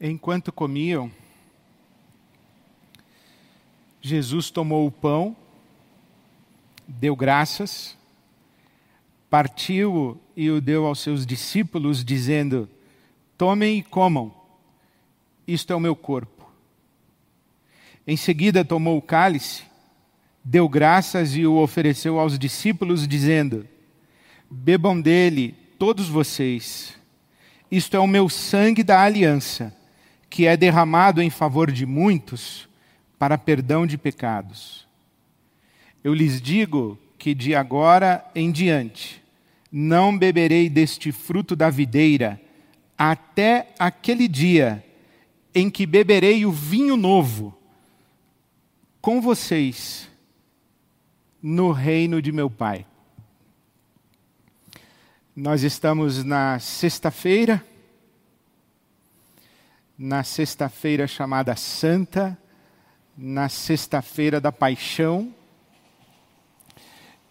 Enquanto comiam, Jesus tomou o pão, deu graças, partiu e o deu aos seus discípulos, dizendo: Tomem e comam, isto é o meu corpo. Em seguida tomou o cálice, deu graças e o ofereceu aos discípulos, dizendo: Bebam dele, todos vocês, isto é o meu sangue da aliança, que é derramado em favor de muitos para perdão de pecados. Eu lhes digo que de agora em diante não beberei deste fruto da videira até aquele dia em que beberei o vinho novo com vocês no reino de meu Pai. Nós estamos na sexta-feira, na sexta-feira chamada Santa, na sexta-feira da paixão,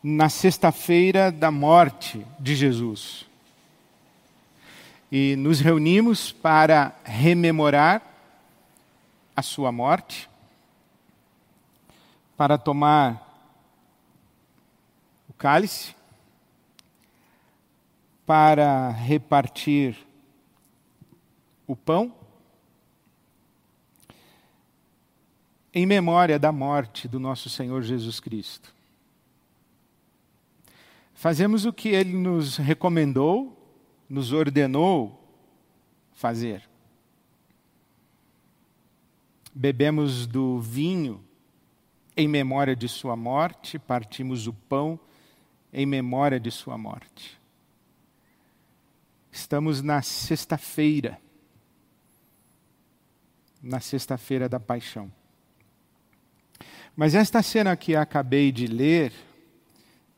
na sexta-feira da morte de Jesus. E nos reunimos para rememorar a sua morte, para tomar o cálice, para repartir o pão, em memória da morte do nosso Senhor Jesus Cristo. Fazemos o que ele nos recomendou, nos ordenou fazer. Bebemos do vinho em memória de sua morte, partimos o pão em memória de sua morte. Estamos na sexta-feira, na sexta-feira da paixão. Mas esta cena que acabei de ler,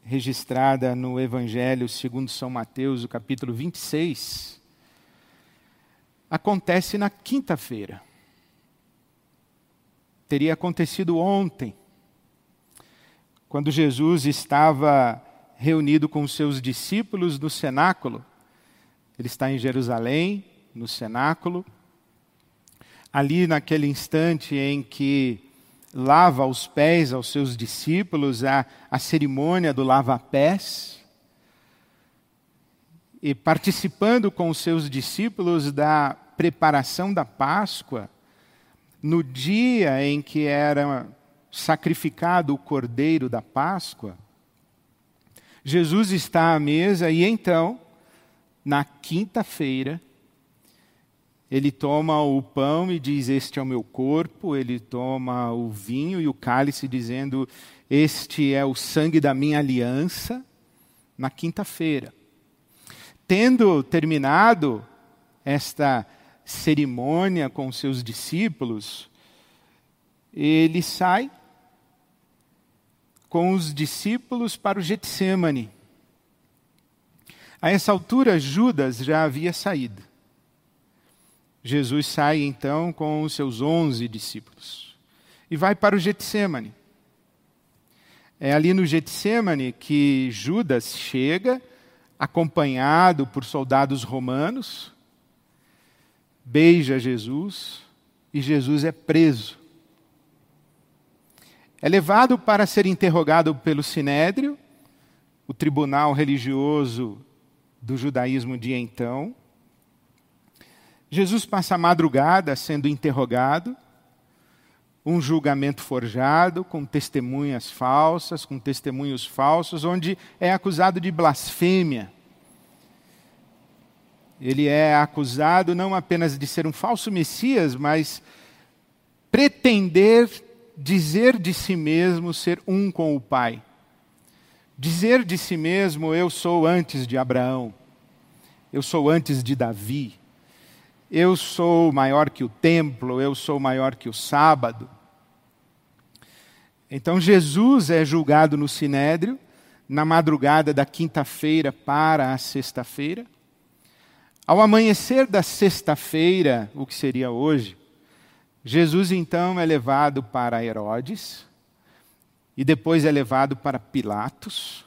registrada no Evangelho segundo São Mateus, o capítulo 26, acontece na quinta-feira. Teria acontecido ontem, quando Jesus estava reunido com os seus discípulos no cenáculo. Ele está em Jerusalém, no cenáculo. Ali, naquele instante em que lava os pés aos seus discípulos, a, a cerimônia do lava-pés, e participando com os seus discípulos da preparação da Páscoa, no dia em que era sacrificado o cordeiro da Páscoa, Jesus está à mesa e então, na quinta-feira, ele toma o pão e diz: Este é o meu corpo. Ele toma o vinho e o cálice, dizendo: Este é o sangue da minha aliança. Na quinta-feira. Tendo terminado esta cerimônia com seus discípulos, ele sai com os discípulos para o Getsemane. A essa altura, Judas já havia saído. Jesus sai então com os seus onze discípulos e vai para o Getsemane. É ali no Getsemane que Judas chega, acompanhado por soldados romanos, beija Jesus e Jesus é preso. É levado para ser interrogado pelo Sinédrio, o tribunal religioso do judaísmo de então. Jesus passa a madrugada sendo interrogado, um julgamento forjado, com testemunhas falsas, com testemunhos falsos, onde é acusado de blasfêmia. Ele é acusado não apenas de ser um falso Messias, mas pretender dizer de si mesmo ser um com o Pai. Dizer de si mesmo, eu sou antes de Abraão, eu sou antes de Davi, eu sou maior que o templo, eu sou maior que o sábado. Então Jesus é julgado no sinédrio na madrugada da quinta-feira para a sexta-feira. Ao amanhecer da sexta-feira, o que seria hoje, Jesus então é levado para Herodes e depois é levado para Pilatos.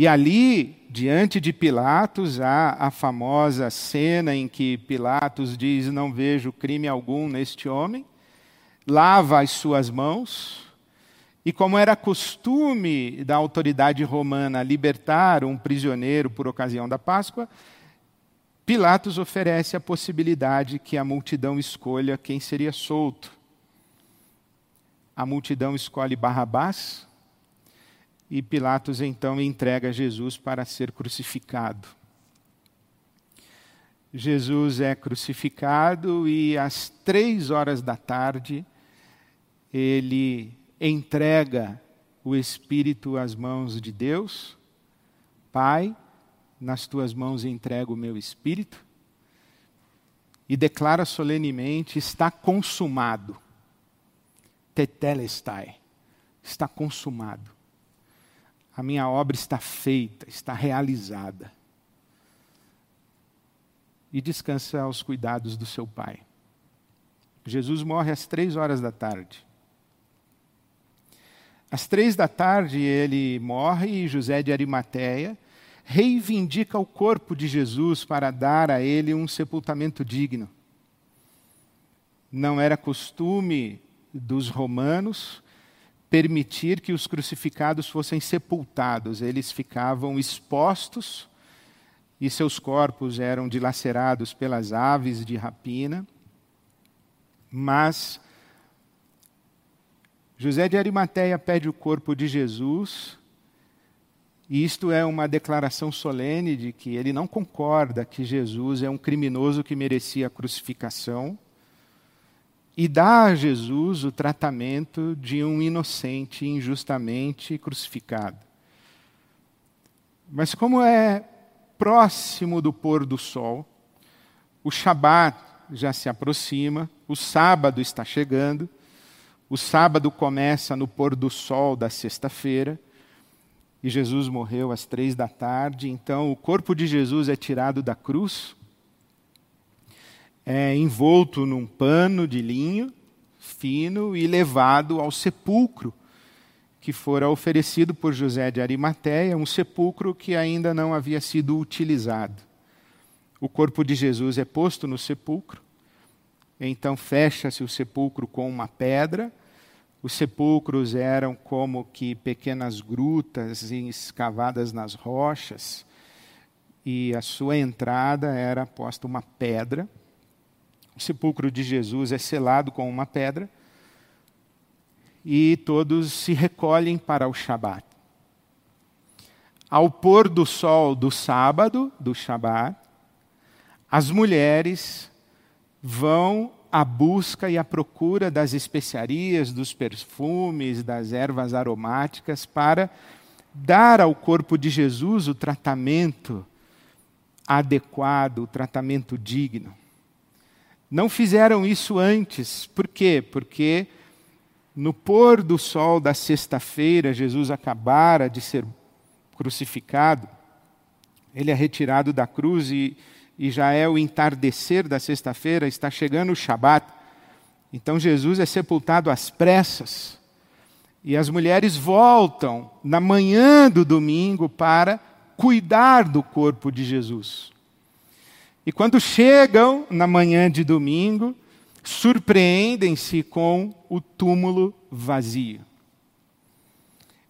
E ali, diante de Pilatos, há a famosa cena em que Pilatos diz: Não vejo crime algum neste homem, lava as suas mãos. E como era costume da autoridade romana libertar um prisioneiro por ocasião da Páscoa, Pilatos oferece a possibilidade que a multidão escolha quem seria solto. A multidão escolhe Barrabás e Pilatos então entrega Jesus para ser crucificado. Jesus é crucificado e às três horas da tarde ele entrega o Espírito às mãos de Deus. Pai, nas tuas mãos entrego o meu espírito, e declara solenemente: está consumado. Tetelestai, está consumado. A minha obra está feita, está realizada. E descansa aos cuidados do seu Pai. Jesus morre às três horas da tarde. Às três da tarde ele morre e José de Arimateia reivindica o corpo de Jesus para dar a ele um sepultamento digno. Não era costume dos romanos permitir que os crucificados fossem sepultados, eles ficavam expostos e seus corpos eram dilacerados pelas aves de rapina. Mas José de Arimateia pede o corpo de Jesus e isto é uma declaração solene de que ele não concorda que Jesus é um criminoso que merecia a crucificação e dá a Jesus o tratamento de um inocente injustamente crucificado. Mas como é próximo do pôr do sol, o Shabat já se aproxima, o sábado está chegando, o sábado começa no pôr do sol da sexta-feira, e Jesus morreu às três da tarde. Então, o corpo de Jesus é tirado da cruz, é envolto num pano de linho fino e levado ao sepulcro que fora oferecido por José de Arimateia, um sepulcro que ainda não havia sido utilizado. O corpo de Jesus é posto no sepulcro, então fecha-se o sepulcro com uma pedra os sepulcros eram como que pequenas grutas escavadas nas rochas, e a sua entrada era posta uma pedra. O sepulcro de Jesus é selado com uma pedra, e todos se recolhem para o Shabat. Ao pôr do sol do sábado, do Shabat, as mulheres vão a busca e a procura das especiarias, dos perfumes, das ervas aromáticas para dar ao corpo de Jesus o tratamento adequado, o tratamento digno. Não fizeram isso antes. Por quê? Porque no pôr do sol da sexta-feira, Jesus acabara de ser crucificado, ele é retirado da cruz e e já é o entardecer da sexta-feira, está chegando o Shabat. Então Jesus é sepultado às pressas. E as mulheres voltam na manhã do domingo para cuidar do corpo de Jesus. E quando chegam na manhã de domingo, surpreendem-se com o túmulo vazio.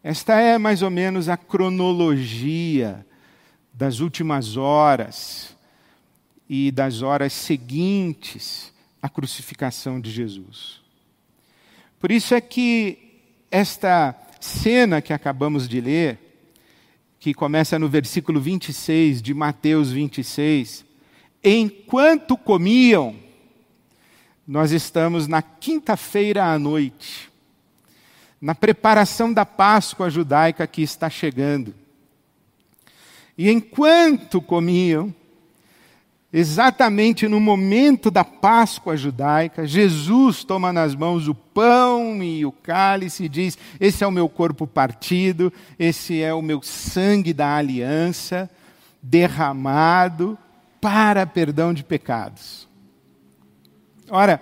Esta é mais ou menos a cronologia das últimas horas e das horas seguintes à crucificação de Jesus. Por isso é que esta cena que acabamos de ler, que começa no versículo 26 de Mateus 26, enquanto comiam, nós estamos na quinta-feira à noite, na preparação da Páscoa judaica que está chegando. E enquanto comiam, Exatamente no momento da Páscoa judaica, Jesus toma nas mãos o pão e o cálice e diz: Esse é o meu corpo partido, esse é o meu sangue da aliança, derramado para perdão de pecados. Ora,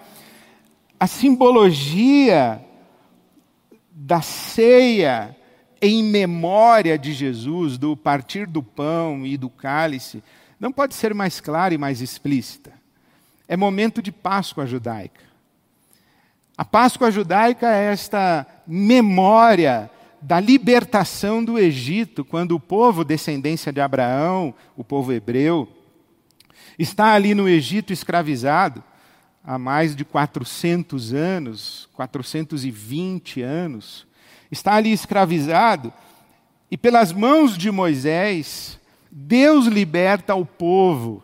a simbologia da ceia em memória de Jesus, do partir do pão e do cálice, não pode ser mais clara e mais explícita. É momento de Páscoa judaica. A Páscoa judaica é esta memória da libertação do Egito, quando o povo descendência de Abraão, o povo hebreu, está ali no Egito escravizado há mais de 400 anos, 420 anos, está ali escravizado, e pelas mãos de Moisés, Deus liberta o povo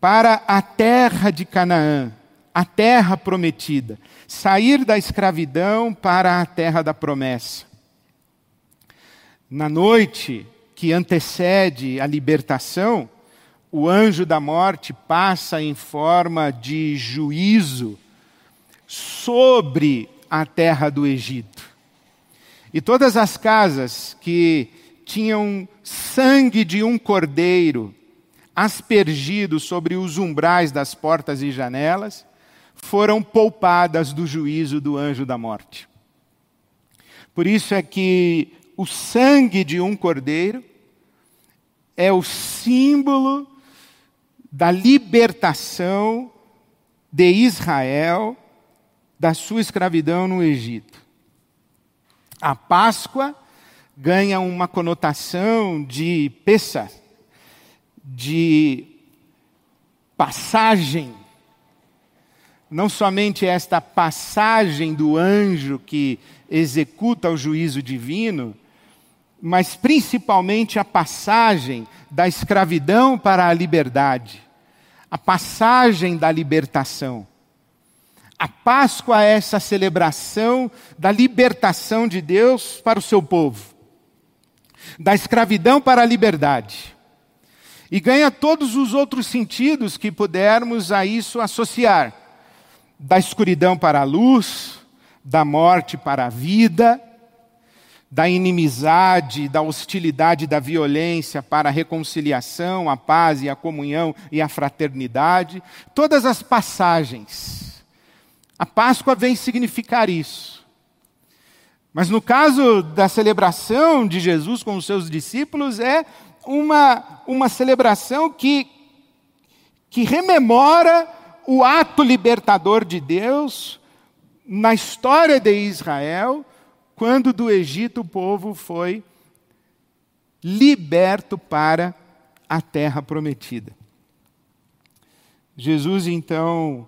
para a terra de Canaã, a terra prometida, sair da escravidão para a terra da promessa. Na noite que antecede a libertação, o anjo da morte passa em forma de juízo sobre a terra do Egito. E todas as casas que tinham sangue de um cordeiro aspergido sobre os umbrais das portas e janelas, foram poupadas do juízo do anjo da morte. Por isso é que o sangue de um cordeiro é o símbolo da libertação de Israel da sua escravidão no Egito. A Páscoa ganha uma conotação de peça, de passagem. Não somente esta passagem do anjo que executa o juízo divino, mas principalmente a passagem da escravidão para a liberdade a passagem da libertação. A Páscoa é essa celebração da libertação de Deus para o seu povo, da escravidão para a liberdade. E ganha todos os outros sentidos que pudermos a isso associar: da escuridão para a luz, da morte para a vida, da inimizade, da hostilidade, da violência para a reconciliação, a paz e a comunhão e a fraternidade, todas as passagens. A Páscoa vem significar isso. Mas no caso da celebração de Jesus com os seus discípulos, é uma, uma celebração que, que rememora o ato libertador de Deus na história de Israel quando do Egito o povo foi liberto para a terra prometida. Jesus então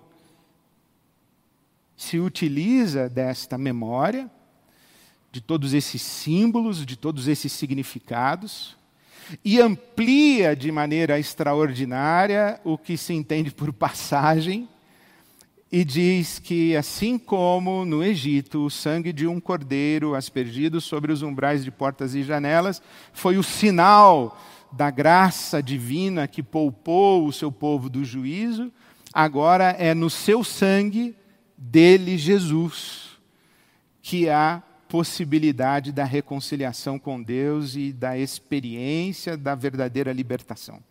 se utiliza desta memória, de todos esses símbolos, de todos esses significados, e amplia de maneira extraordinária o que se entende por passagem e diz que, assim como no Egito, o sangue de um cordeiro aspergido sobre os umbrais de portas e janelas foi o sinal da graça divina que poupou o seu povo do juízo, agora é no seu sangue dele, Jesus, que há possibilidade da reconciliação com Deus e da experiência da verdadeira libertação.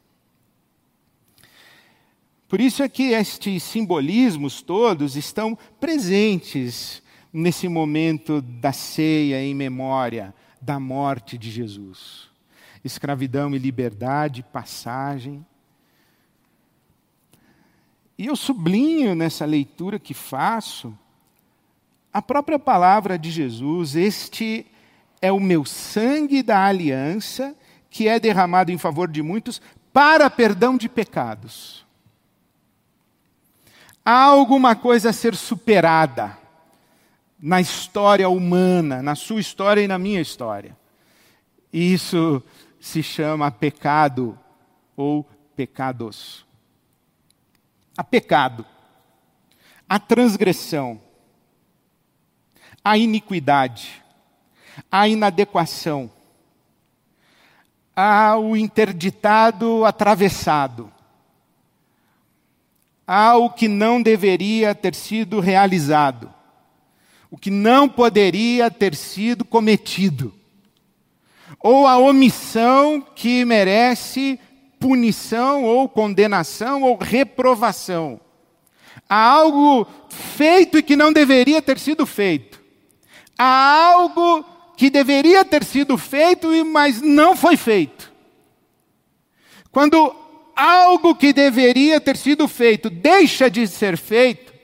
Por isso é que estes simbolismos todos estão presentes nesse momento da ceia em memória da morte de Jesus. Escravidão e liberdade, passagem. E eu sublinho nessa leitura que faço a própria palavra de Jesus: Este é o meu sangue da aliança, que é derramado em favor de muitos para perdão de pecados. Há alguma coisa a ser superada na história humana, na sua história e na minha história. E isso se chama pecado ou pecados. Há pecado, a transgressão, a iniquidade, a inadequação, há o interditado atravessado, há o que não deveria ter sido realizado, o que não poderia ter sido cometido, ou a omissão que merece punição ou condenação ou reprovação. Há algo feito e que não deveria ter sido feito. Há algo que deveria ter sido feito, mas não foi feito. Quando algo que deveria ter sido feito deixa de ser feito,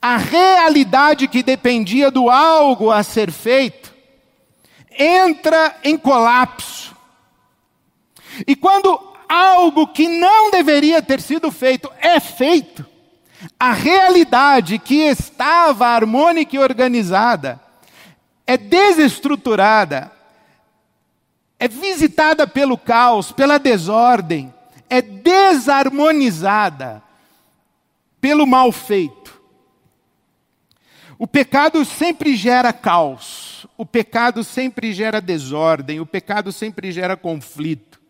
a realidade que dependia do algo a ser feito entra em colapso. E quando algo que não deveria ter sido feito é feito, a realidade que estava harmônica e organizada é desestruturada, é visitada pelo caos, pela desordem, é desarmonizada pelo mal feito. O pecado sempre gera caos, o pecado sempre gera desordem, o pecado sempre gera conflito.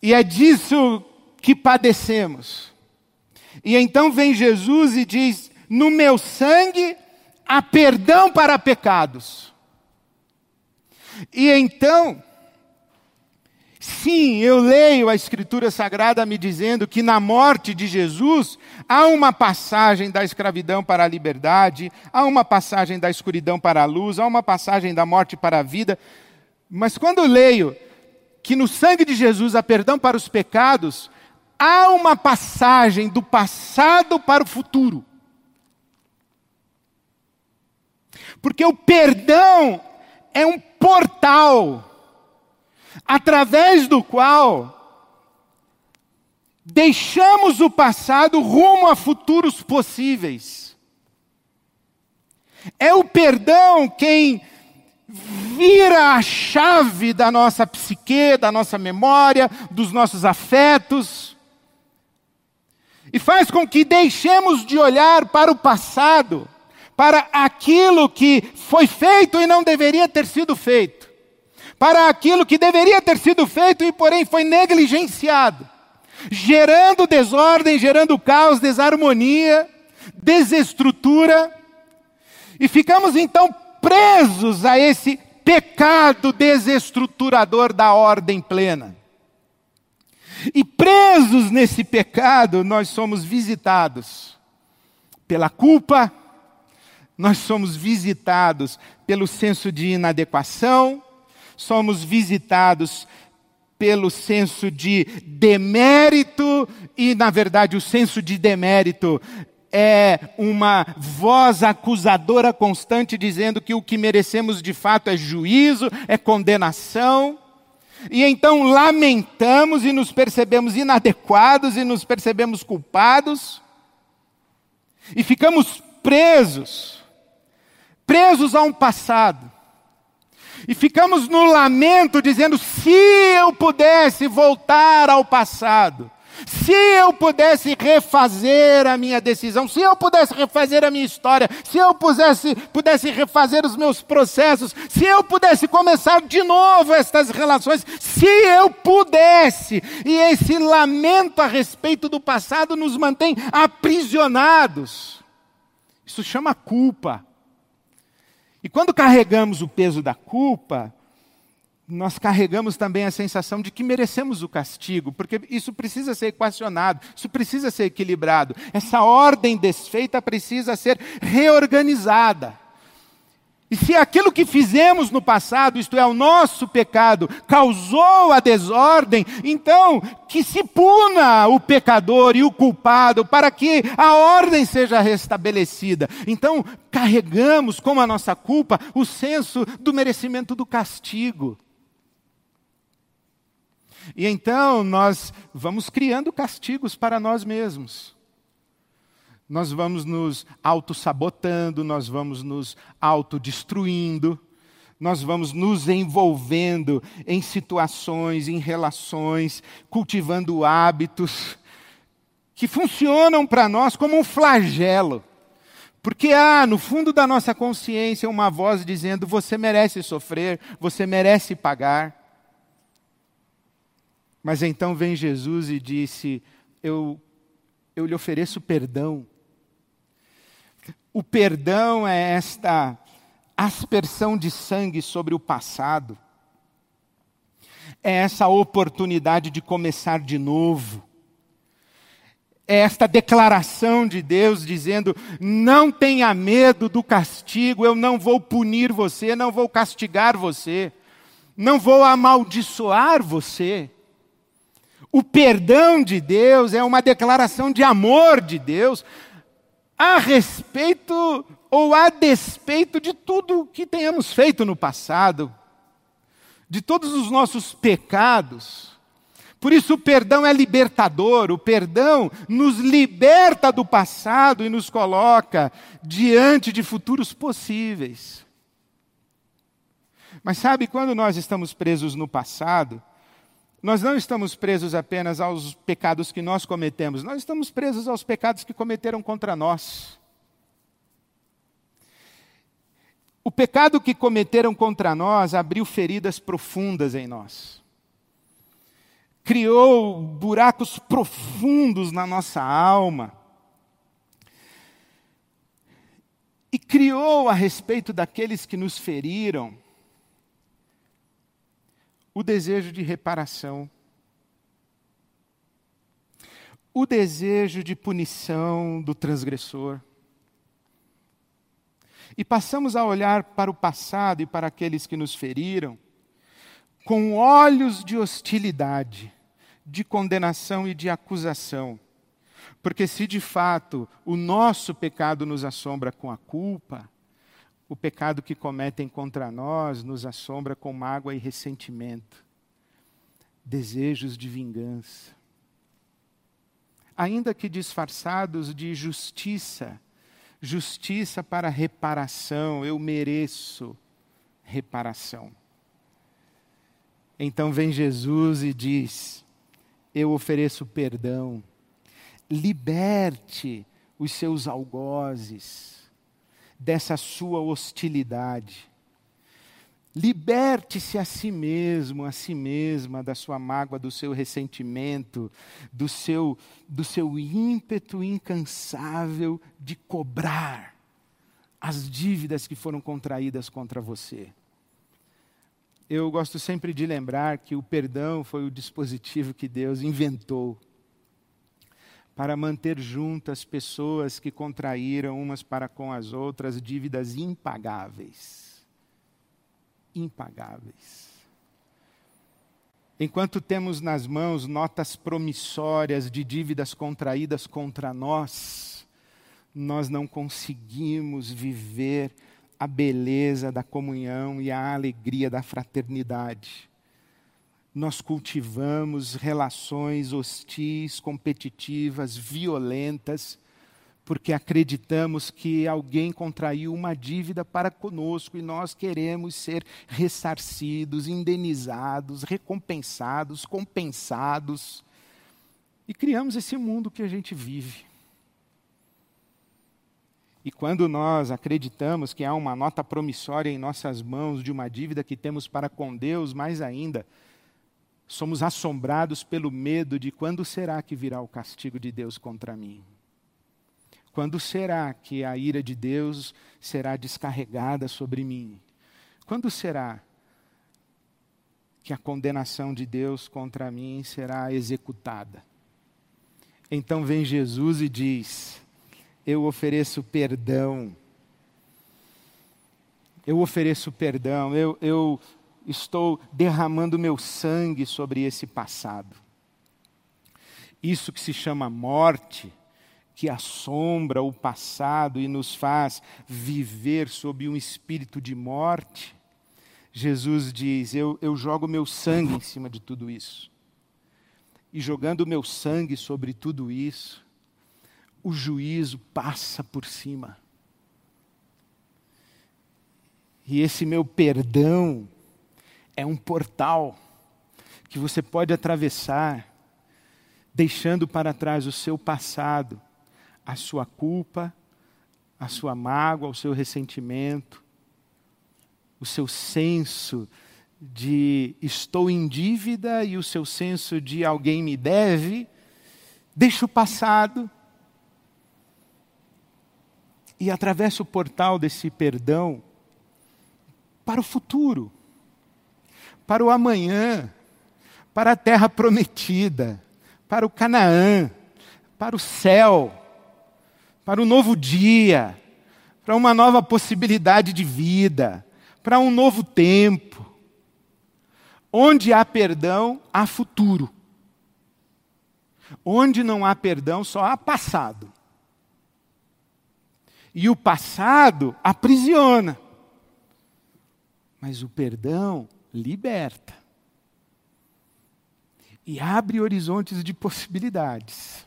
E é disso que padecemos. E então vem Jesus e diz: No meu sangue há perdão para pecados. E então, sim, eu leio a Escritura Sagrada me dizendo que na morte de Jesus há uma passagem da escravidão para a liberdade, há uma passagem da escuridão para a luz, há uma passagem da morte para a vida. Mas quando eu leio que no sangue de Jesus há perdão para os pecados, há uma passagem do passado para o futuro. Porque o perdão é um portal através do qual deixamos o passado rumo a futuros possíveis. É o perdão quem vira a chave da nossa psique, da nossa memória, dos nossos afetos, e faz com que deixemos de olhar para o passado, para aquilo que foi feito e não deveria ter sido feito, para aquilo que deveria ter sido feito e, porém, foi negligenciado, gerando desordem, gerando caos, desarmonia, desestrutura, e ficamos então presos a esse pecado desestruturador da ordem plena. E presos nesse pecado, nós somos visitados pela culpa, nós somos visitados pelo senso de inadequação, somos visitados pelo senso de demérito, e na verdade o senso de demérito é uma voz acusadora constante dizendo que o que merecemos de fato é juízo, é condenação. E então lamentamos e nos percebemos inadequados e nos percebemos culpados. E ficamos presos, presos a um passado. E ficamos no lamento dizendo: se eu pudesse voltar ao passado, se eu pudesse refazer a minha decisão, se eu pudesse refazer a minha história, se eu pudesse, pudesse refazer os meus processos, se eu pudesse começar de novo estas relações, se eu pudesse, e esse lamento a respeito do passado nos mantém aprisionados. Isso chama culpa. E quando carregamos o peso da culpa, nós carregamos também a sensação de que merecemos o castigo, porque isso precisa ser equacionado, isso precisa ser equilibrado. Essa ordem desfeita precisa ser reorganizada. E se aquilo que fizemos no passado, isto é, o nosso pecado, causou a desordem, então que se puna o pecador e o culpado para que a ordem seja restabelecida. Então, carregamos como a nossa culpa o senso do merecimento do castigo. E então nós vamos criando castigos para nós mesmos. Nós vamos nos auto-sabotando, nós vamos nos autodestruindo, nós vamos nos envolvendo em situações, em relações, cultivando hábitos que funcionam para nós como um flagelo. Porque há no fundo da nossa consciência uma voz dizendo: você merece sofrer, você merece pagar. Mas então vem Jesus e disse: Eu, eu lhe ofereço perdão. O perdão é esta aspersão de sangue sobre o passado. É essa oportunidade de começar de novo. é esta declaração de Deus dizendo: não tenha medo do castigo, eu não vou punir você, não vou castigar você, não vou amaldiçoar você. O perdão de Deus é uma declaração de amor de Deus a respeito ou a despeito de tudo que tenhamos feito no passado, de todos os nossos pecados. Por isso, o perdão é libertador, o perdão nos liberta do passado e nos coloca diante de futuros possíveis. Mas sabe, quando nós estamos presos no passado, nós não estamos presos apenas aos pecados que nós cometemos, nós estamos presos aos pecados que cometeram contra nós. O pecado que cometeram contra nós abriu feridas profundas em nós criou buracos profundos na nossa alma. E criou a respeito daqueles que nos feriram o desejo de reparação, o desejo de punição do transgressor. E passamos a olhar para o passado e para aqueles que nos feriram com olhos de hostilidade, de condenação e de acusação. Porque se de fato o nosso pecado nos assombra com a culpa, o pecado que cometem contra nós nos assombra com mágoa e ressentimento, desejos de vingança. Ainda que disfarçados de justiça, justiça para reparação, eu mereço reparação. Então vem Jesus e diz: Eu ofereço perdão, liberte os seus algozes dessa sua hostilidade. Liberte-se a si mesmo, a si mesma, da sua mágoa, do seu ressentimento, do seu, do seu ímpeto incansável de cobrar as dívidas que foram contraídas contra você eu gosto sempre de lembrar que o perdão foi o dispositivo que Deus inventou para manter juntas pessoas que contraíram umas para com as outras dívidas impagáveis. Impagáveis. Enquanto temos nas mãos notas promissórias de dívidas contraídas contra nós, nós não conseguimos viver a beleza da comunhão e a alegria da fraternidade. Nós cultivamos relações hostis, competitivas, violentas, porque acreditamos que alguém contraiu uma dívida para conosco e nós queremos ser ressarcidos, indenizados, recompensados, compensados. E criamos esse mundo que a gente vive. E quando nós acreditamos que há uma nota promissória em nossas mãos de uma dívida que temos para com Deus, mais ainda, somos assombrados pelo medo de quando será que virá o castigo de Deus contra mim? Quando será que a ira de Deus será descarregada sobre mim? Quando será que a condenação de Deus contra mim será executada? Então vem Jesus e diz: eu ofereço perdão. Eu ofereço perdão, eu, eu estou derramando meu sangue sobre esse passado. Isso que se chama morte, que assombra o passado e nos faz viver sob um espírito de morte, Jesus diz: eu, eu jogo meu sangue em cima de tudo isso. E jogando meu sangue sobre tudo isso, o juízo passa por cima. E esse meu perdão é um portal que você pode atravessar, deixando para trás o seu passado, a sua culpa, a sua mágoa, o seu ressentimento, o seu senso de estou em dívida e o seu senso de alguém me deve. Deixa o passado e atravessa o portal desse perdão para o futuro, para o amanhã, para a terra prometida, para o Canaã, para o céu, para um novo dia, para uma nova possibilidade de vida, para um novo tempo. Onde há perdão, há futuro. Onde não há perdão, só há passado. E o passado aprisiona. Mas o perdão liberta. E abre horizontes de possibilidades.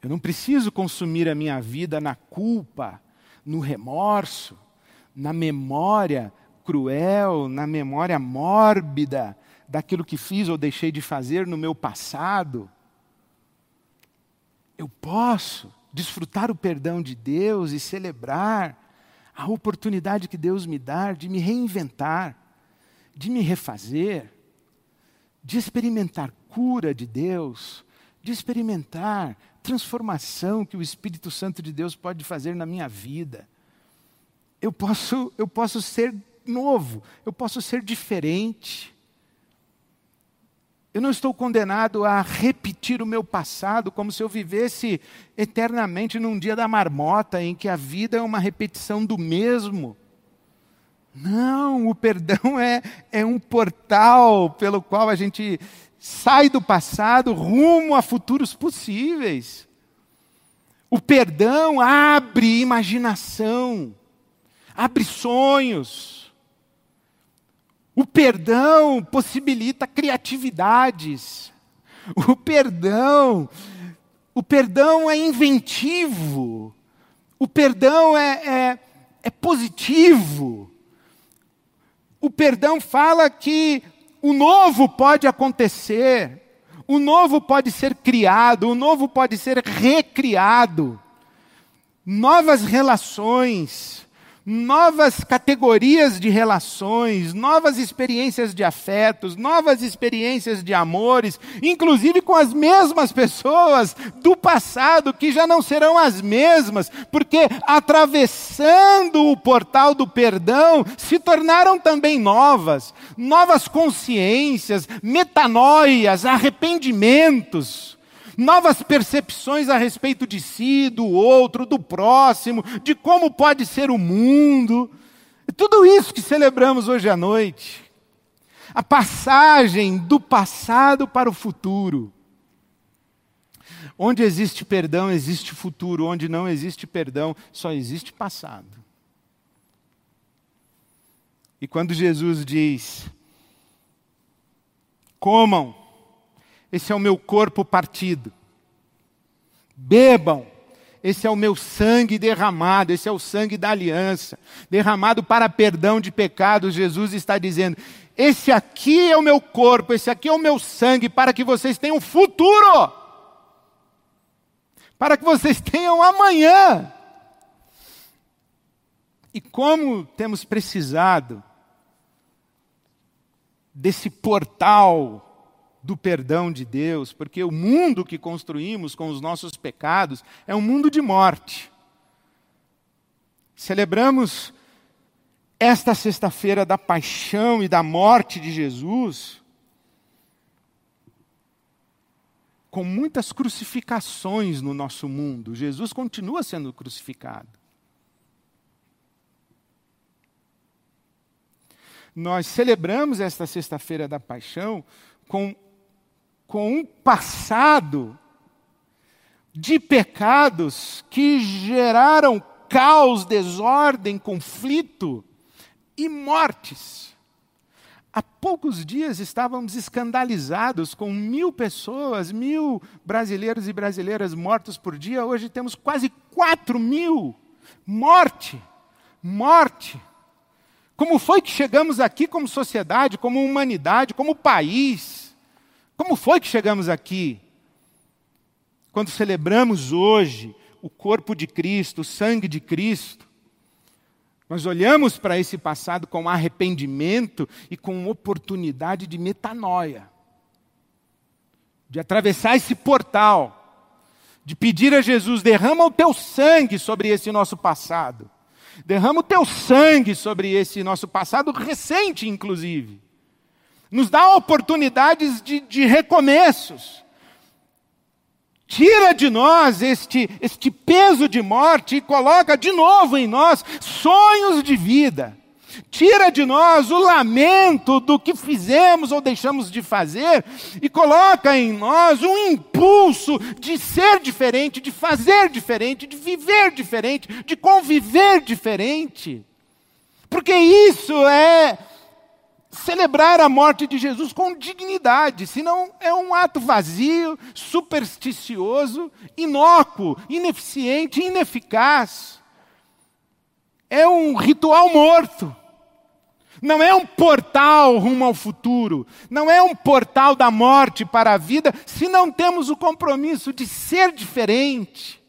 Eu não preciso consumir a minha vida na culpa, no remorso, na memória cruel, na memória mórbida daquilo que fiz ou deixei de fazer no meu passado. Eu posso desfrutar o perdão de Deus e celebrar a oportunidade que Deus me dá de me reinventar, de me refazer, de experimentar cura de Deus, de experimentar transformação que o Espírito Santo de Deus pode fazer na minha vida. Eu posso, eu posso ser novo, eu posso ser diferente. Eu não estou condenado a repetir o meu passado como se eu vivesse eternamente num dia da marmota em que a vida é uma repetição do mesmo. Não, o perdão é, é um portal pelo qual a gente sai do passado rumo a futuros possíveis. O perdão abre imaginação, abre sonhos. O perdão possibilita criatividades. O perdão, o perdão é inventivo. O perdão é, é, é positivo. O perdão fala que o novo pode acontecer, o novo pode ser criado, o novo pode ser recriado. Novas relações, novas categorias de relações, novas experiências de afetos, novas experiências de amores, inclusive com as mesmas pessoas do passado que já não serão as mesmas, porque atravessando o portal do perdão se tornaram também novas, novas consciências, metanoias, arrependimentos novas percepções a respeito de si, do outro, do próximo, de como pode ser o mundo. É tudo isso que celebramos hoje à noite. A passagem do passado para o futuro. Onde existe perdão, existe futuro. Onde não existe perdão, só existe passado. E quando Jesus diz: comam, esse é o meu corpo partido. Bebam, esse é o meu sangue derramado, esse é o sangue da aliança, derramado para perdão de pecados. Jesus está dizendo: esse aqui é o meu corpo, esse aqui é o meu sangue, para que vocês tenham futuro, para que vocês tenham amanhã. E como temos precisado desse portal do perdão de Deus, porque o mundo que construímos com os nossos pecados é um mundo de morte. Celebramos esta sexta-feira da paixão e da morte de Jesus com muitas crucificações no nosso mundo. Jesus continua sendo crucificado. Nós celebramos esta sexta-feira da paixão com com um passado de pecados que geraram caos, desordem, conflito e mortes. Há poucos dias estávamos escandalizados com mil pessoas, mil brasileiros e brasileiras mortos por dia. Hoje temos quase quatro mil. Morte, morte. Como foi que chegamos aqui como sociedade, como humanidade, como país? Como foi que chegamos aqui? Quando celebramos hoje o corpo de Cristo, o sangue de Cristo, nós olhamos para esse passado com arrependimento e com oportunidade de metanoia, de atravessar esse portal, de pedir a Jesus: derrama o teu sangue sobre esse nosso passado, derrama o teu sangue sobre esse nosso passado recente, inclusive nos dá oportunidades de, de recomeços. tira de nós este, este peso de morte e coloca de novo em nós sonhos de vida. Tira de nós o lamento do que fizemos ou deixamos de fazer e coloca em nós um impulso de ser diferente, de fazer diferente, de viver diferente, de conviver diferente. Porque isso é celebrar a morte de Jesus com dignidade, senão é um ato vazio, supersticioso, inócuo, ineficiente, ineficaz. É um ritual morto. Não é um portal rumo ao futuro, não é um portal da morte para a vida, se não temos o compromisso de ser diferente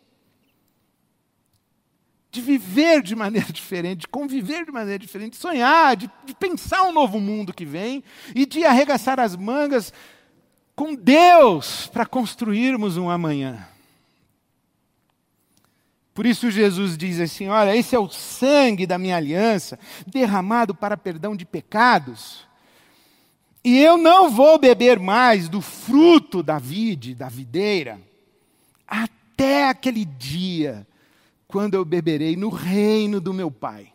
de viver de maneira diferente, de conviver de maneira diferente, de sonhar, de, de pensar um novo mundo que vem e de arregaçar as mangas com Deus para construirmos um amanhã. Por isso Jesus diz assim: Olha, esse é o sangue da minha aliança, derramado para perdão de pecados. E eu não vou beber mais do fruto da vide, da videira, até aquele dia quando eu beberei no reino do meu Pai.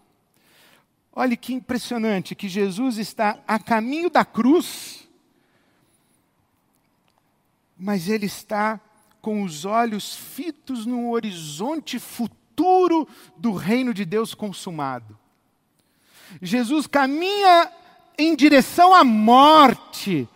Olhe que impressionante que Jesus está a caminho da cruz, mas ele está com os olhos fitos no horizonte futuro do reino de Deus consumado. Jesus caminha em direção à morte,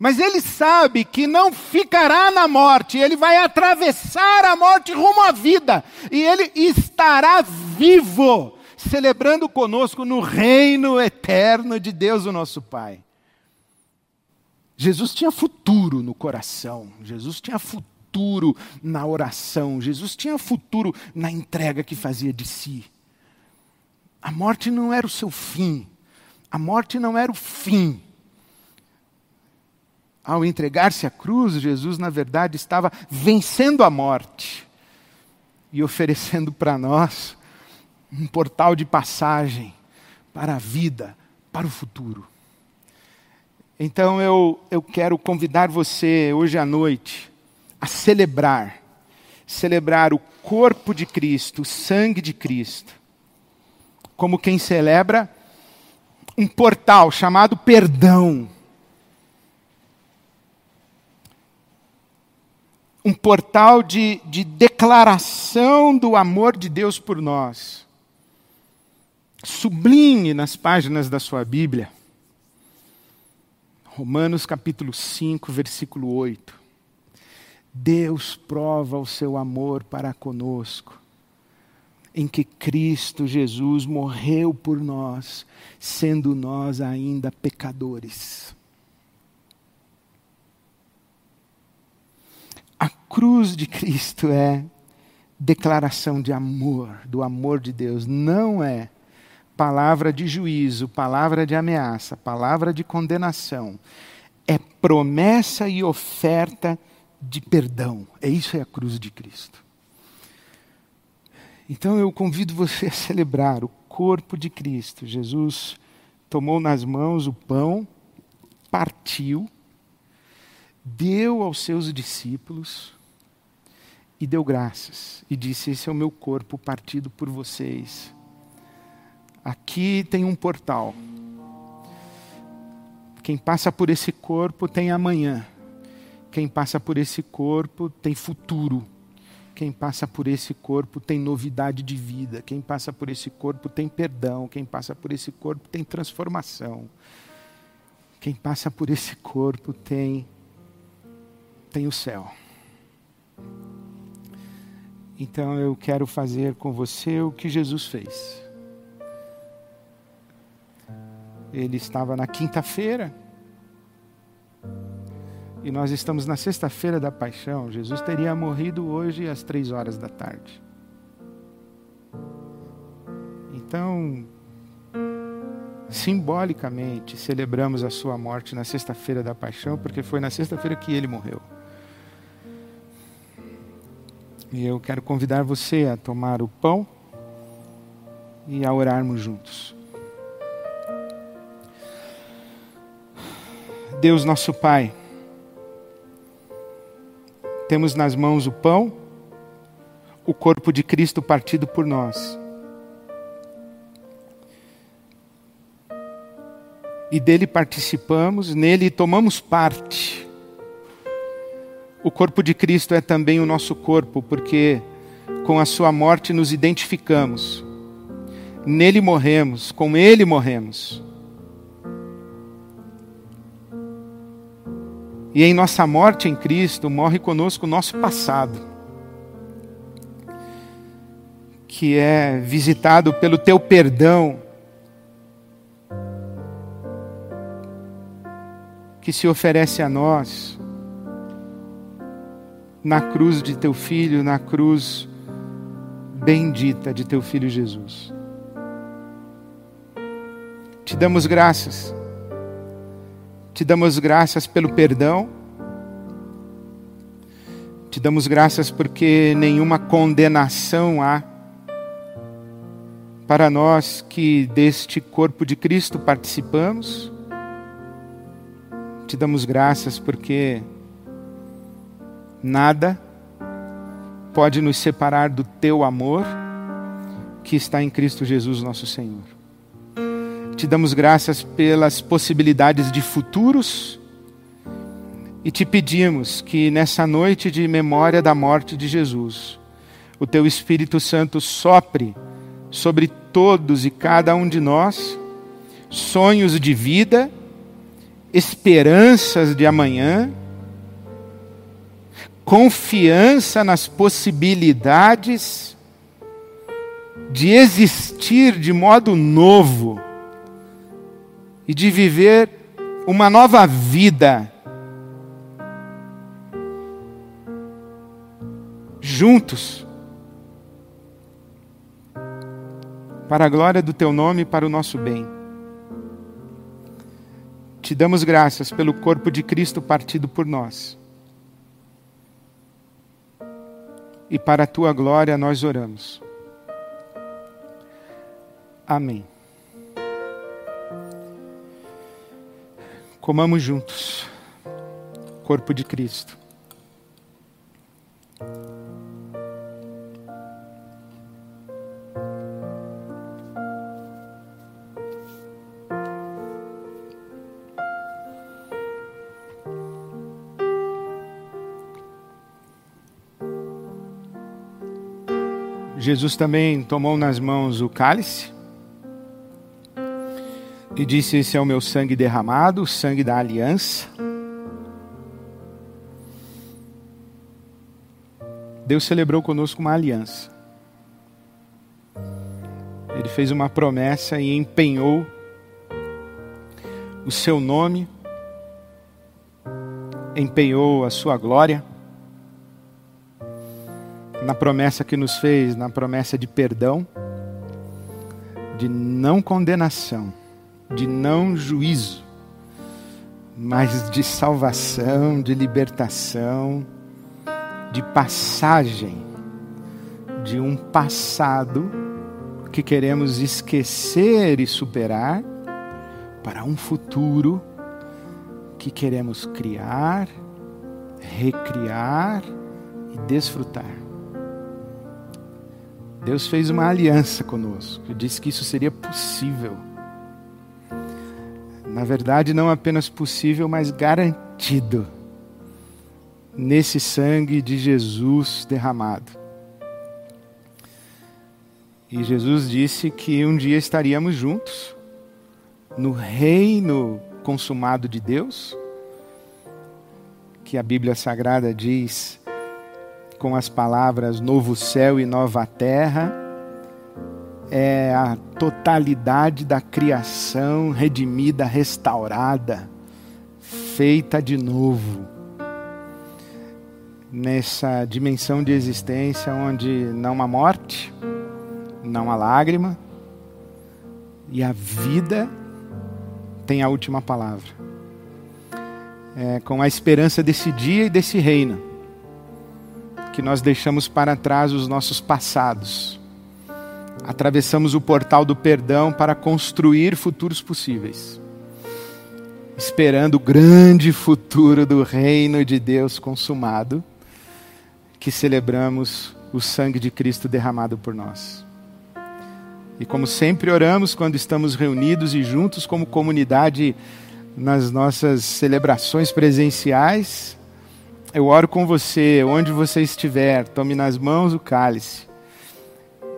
mas ele sabe que não ficará na morte, ele vai atravessar a morte rumo à vida, e ele estará vivo, celebrando conosco no reino eterno de Deus, o nosso Pai. Jesus tinha futuro no coração, Jesus tinha futuro na oração, Jesus tinha futuro na entrega que fazia de si. A morte não era o seu fim, a morte não era o fim ao entregar-se à cruz, Jesus, na verdade, estava vencendo a morte e oferecendo para nós um portal de passagem para a vida, para o futuro. Então eu, eu quero convidar você hoje à noite a celebrar, celebrar o corpo de Cristo, o sangue de Cristo, como quem celebra um portal chamado perdão um portal de, de declaração do amor de Deus por nós. Sublinhe nas páginas da sua Bíblia. Romanos capítulo 5, versículo 8. Deus prova o seu amor para conosco, em que Cristo Jesus morreu por nós, sendo nós ainda pecadores. A cruz de Cristo é declaração de amor, do amor de Deus, não é palavra de juízo, palavra de ameaça, palavra de condenação. É promessa e oferta de perdão. É isso é a cruz de Cristo. Então eu convido você a celebrar o corpo de Cristo. Jesus tomou nas mãos o pão, partiu deu aos seus discípulos e deu graças e disse: Esse é o meu corpo partido por vocês. Aqui tem um portal. Quem passa por esse corpo tem amanhã. Quem passa por esse corpo tem futuro. Quem passa por esse corpo tem novidade de vida. Quem passa por esse corpo tem perdão. Quem passa por esse corpo tem transformação. Quem passa por esse corpo tem tem o céu. Então eu quero fazer com você o que Jesus fez. Ele estava na quinta-feira e nós estamos na sexta-feira da paixão. Jesus teria morrido hoje às três horas da tarde. Então, simbolicamente, celebramos a sua morte na sexta-feira da paixão, porque foi na sexta-feira que ele morreu. E eu quero convidar você a tomar o pão e a orarmos juntos. Deus nosso Pai, temos nas mãos o pão, o corpo de Cristo partido por nós. E dele participamos, nele tomamos parte. O corpo de Cristo é também o nosso corpo, porque com a sua morte nos identificamos. Nele morremos, com ele morremos. E em nossa morte em Cristo morre conosco o nosso passado, que é visitado pelo teu perdão, que se oferece a nós na cruz de teu filho, na cruz bendita de teu filho Jesus. Te damos graças te damos graças pelo perdão. Te damos graças porque nenhuma condenação há para nós que deste corpo de Cristo participamos. Te damos graças porque nada pode nos separar do teu amor que está em Cristo Jesus, nosso Senhor. Te damos graças pelas possibilidades de futuros e te pedimos que nessa noite de memória da morte de Jesus, o teu Espírito Santo sopre sobre todos e cada um de nós sonhos de vida, esperanças de amanhã, confiança nas possibilidades de existir de modo novo e de viver uma nova vida juntos para a glória do teu nome e para o nosso bem. Te damos graças pelo corpo de Cristo partido por nós. E para a tua glória nós oramos. Amém. Comamos juntos, corpo de Cristo. Jesus também tomou nas mãos o cálice e disse: Esse é o meu sangue derramado, o sangue da aliança. Deus celebrou conosco uma aliança. Ele fez uma promessa e empenhou o seu nome, empenhou a sua glória na promessa que nos fez, na promessa de perdão, de não condenação de não juízo, mas de salvação, de libertação, de passagem de um passado que queremos esquecer e superar para um futuro que queremos criar, recriar e desfrutar. Deus fez uma aliança conosco e disse que isso seria possível na verdade, não apenas possível, mas garantido nesse sangue de Jesus derramado. E Jesus disse que um dia estaríamos juntos no reino consumado de Deus, que a Bíblia Sagrada diz com as palavras novo céu e nova terra é a totalidade da criação redimida, restaurada, feita de novo. Nessa dimensão de existência onde não há morte, não há lágrima, e a vida tem a última palavra. É, com a esperança desse dia e desse reino, que nós deixamos para trás os nossos passados atravessamos o portal do perdão para construir futuros possíveis, esperando o grande futuro do reino de Deus consumado, que celebramos o sangue de Cristo derramado por nós. E como sempre oramos quando estamos reunidos e juntos como comunidade nas nossas celebrações presenciais, eu oro com você, onde você estiver, tome nas mãos o cálice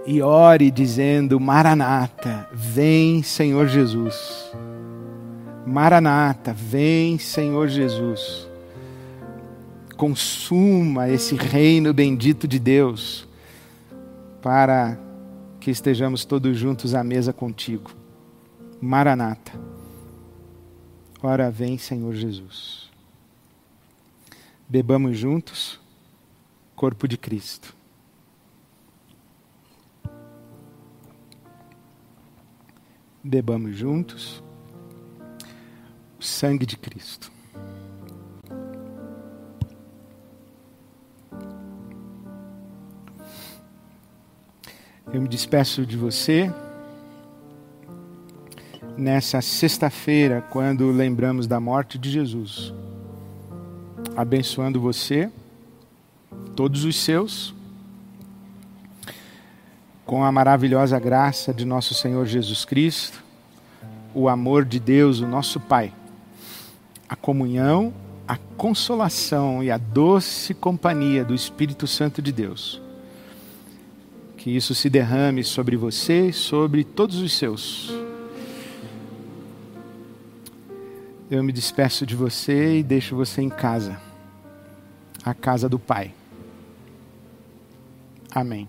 e ore dizendo: Maranata, vem Senhor Jesus. Maranata, vem Senhor Jesus. Consuma esse reino bendito de Deus para que estejamos todos juntos à mesa contigo. Maranata. Ora vem, Senhor Jesus. Bebamos juntos, corpo de Cristo. Bebamos juntos o sangue de Cristo. Eu me despeço de você nessa sexta-feira, quando lembramos da morte de Jesus, abençoando você, todos os seus, com a maravilhosa graça de nosso Senhor Jesus Cristo, o amor de Deus, o nosso Pai, a comunhão, a consolação e a doce companhia do Espírito Santo de Deus que isso se derrame sobre você e sobre todos os seus. Eu me despeço de você e deixo você em casa, a casa do Pai. Amém.